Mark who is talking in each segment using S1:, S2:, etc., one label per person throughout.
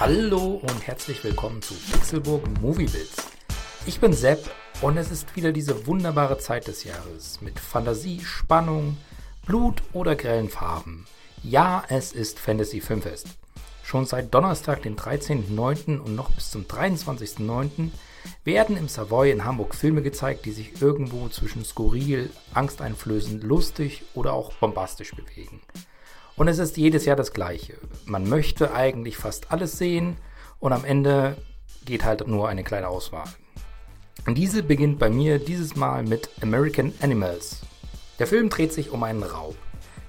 S1: Hallo und herzlich willkommen zu Pixelburg Movie Bits. Ich bin Sepp und es ist wieder diese wunderbare Zeit des Jahres mit Fantasie, Spannung, Blut oder grellen Farben. Ja, es ist Fantasy Filmfest. Schon seit Donnerstag, den 13.09. und noch bis zum 23.09. werden im Savoy in Hamburg Filme gezeigt, die sich irgendwo zwischen skurril, angsteinflößend, lustig oder auch bombastisch bewegen. Und es ist jedes Jahr das Gleiche. Man möchte eigentlich fast alles sehen und am Ende geht halt nur eine kleine Auswahl. Diese beginnt bei mir dieses Mal mit American Animals. Der Film dreht sich um einen Raub.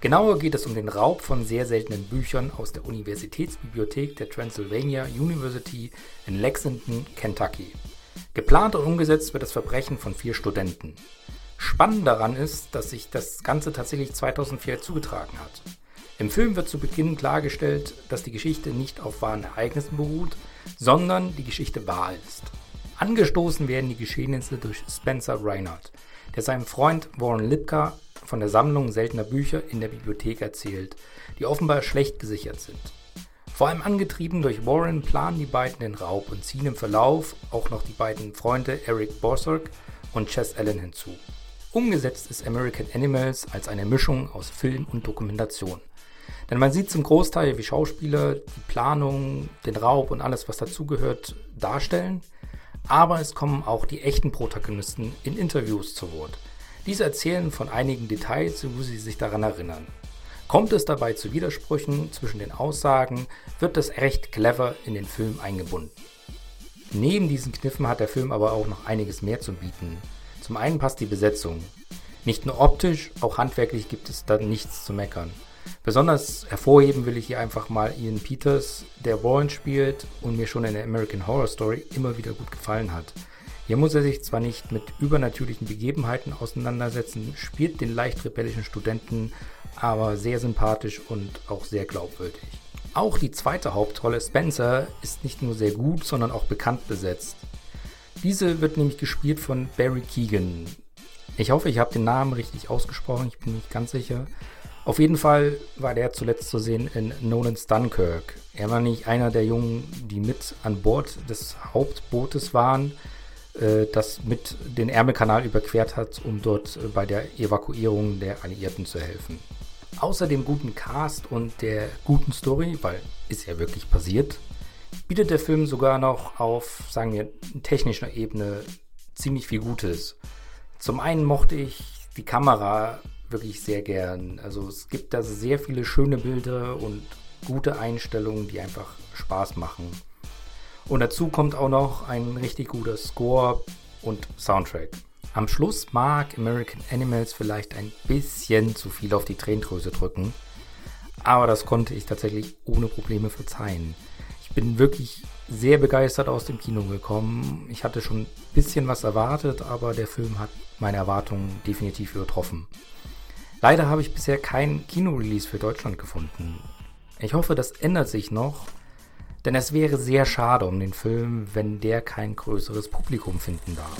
S1: Genauer geht es um den Raub von sehr seltenen Büchern aus der Universitätsbibliothek der Transylvania University in Lexington, Kentucky. Geplant und umgesetzt wird das Verbrechen von vier Studenten. Spannend daran ist, dass sich das Ganze tatsächlich 2004 zugetragen hat. Im Film wird zu Beginn klargestellt, dass die Geschichte nicht auf wahren Ereignissen beruht, sondern die Geschichte wahr ist. Angestoßen werden die Geschehnisse durch Spencer Reinhardt, der seinem Freund Warren Lipka von der Sammlung seltener Bücher in der Bibliothek erzählt, die offenbar schlecht gesichert sind. Vor allem angetrieben durch Warren planen die beiden den Raub und ziehen im Verlauf auch noch die beiden Freunde Eric Borsorg und Chess Allen hinzu. Umgesetzt ist American Animals als eine Mischung aus Film und Dokumentation. Denn man sieht zum Großteil, wie Schauspieler die Planung, den Raub und alles, was dazugehört, darstellen. Aber es kommen auch die echten Protagonisten in Interviews zu Wort. Diese erzählen von einigen Details, wo sie sich daran erinnern. Kommt es dabei zu Widersprüchen zwischen den Aussagen, wird das recht clever in den Film eingebunden. Neben diesen Kniffen hat der Film aber auch noch einiges mehr zu bieten. Zum einen passt die Besetzung. Nicht nur optisch, auch handwerklich gibt es da nichts zu meckern. Besonders hervorheben will ich hier einfach mal Ian Peters, der Warren spielt und mir schon in der American Horror Story immer wieder gut gefallen hat. Hier muss er sich zwar nicht mit übernatürlichen Begebenheiten auseinandersetzen, spielt den leicht rebellischen Studenten aber sehr sympathisch und auch sehr glaubwürdig. Auch die zweite Hauptrolle Spencer ist nicht nur sehr gut, sondern auch bekannt besetzt. Diese wird nämlich gespielt von Barry Keegan. Ich hoffe, ich habe den Namen richtig ausgesprochen, ich bin nicht ganz sicher. Auf jeden Fall war der zuletzt zu sehen in Nolans Dunkirk. Er war nicht einer der Jungen, die mit an Bord des Hauptbootes waren, äh, das mit den Ärmelkanal überquert hat, um dort äh, bei der Evakuierung der Alliierten zu helfen. Außer dem guten Cast und der guten Story, weil ist ja wirklich passiert, bietet der Film sogar noch auf, sagen wir, technischer Ebene ziemlich viel Gutes. Zum einen mochte ich die Kamera wirklich sehr gern. Also es gibt da sehr viele schöne Bilder und gute Einstellungen, die einfach Spaß machen. Und dazu kommt auch noch ein richtig guter Score und Soundtrack. Am Schluss mag American Animals vielleicht ein bisschen zu viel auf die Tränendrüse drücken, aber das konnte ich tatsächlich ohne Probleme verzeihen. Ich bin wirklich sehr begeistert aus dem Kino gekommen. Ich hatte schon ein bisschen was erwartet, aber der Film hat meine Erwartungen definitiv übertroffen. Leider habe ich bisher kein Kinorelease für Deutschland gefunden. Ich hoffe, das ändert sich noch, denn es wäre sehr schade um den Film, wenn der kein größeres Publikum finden darf.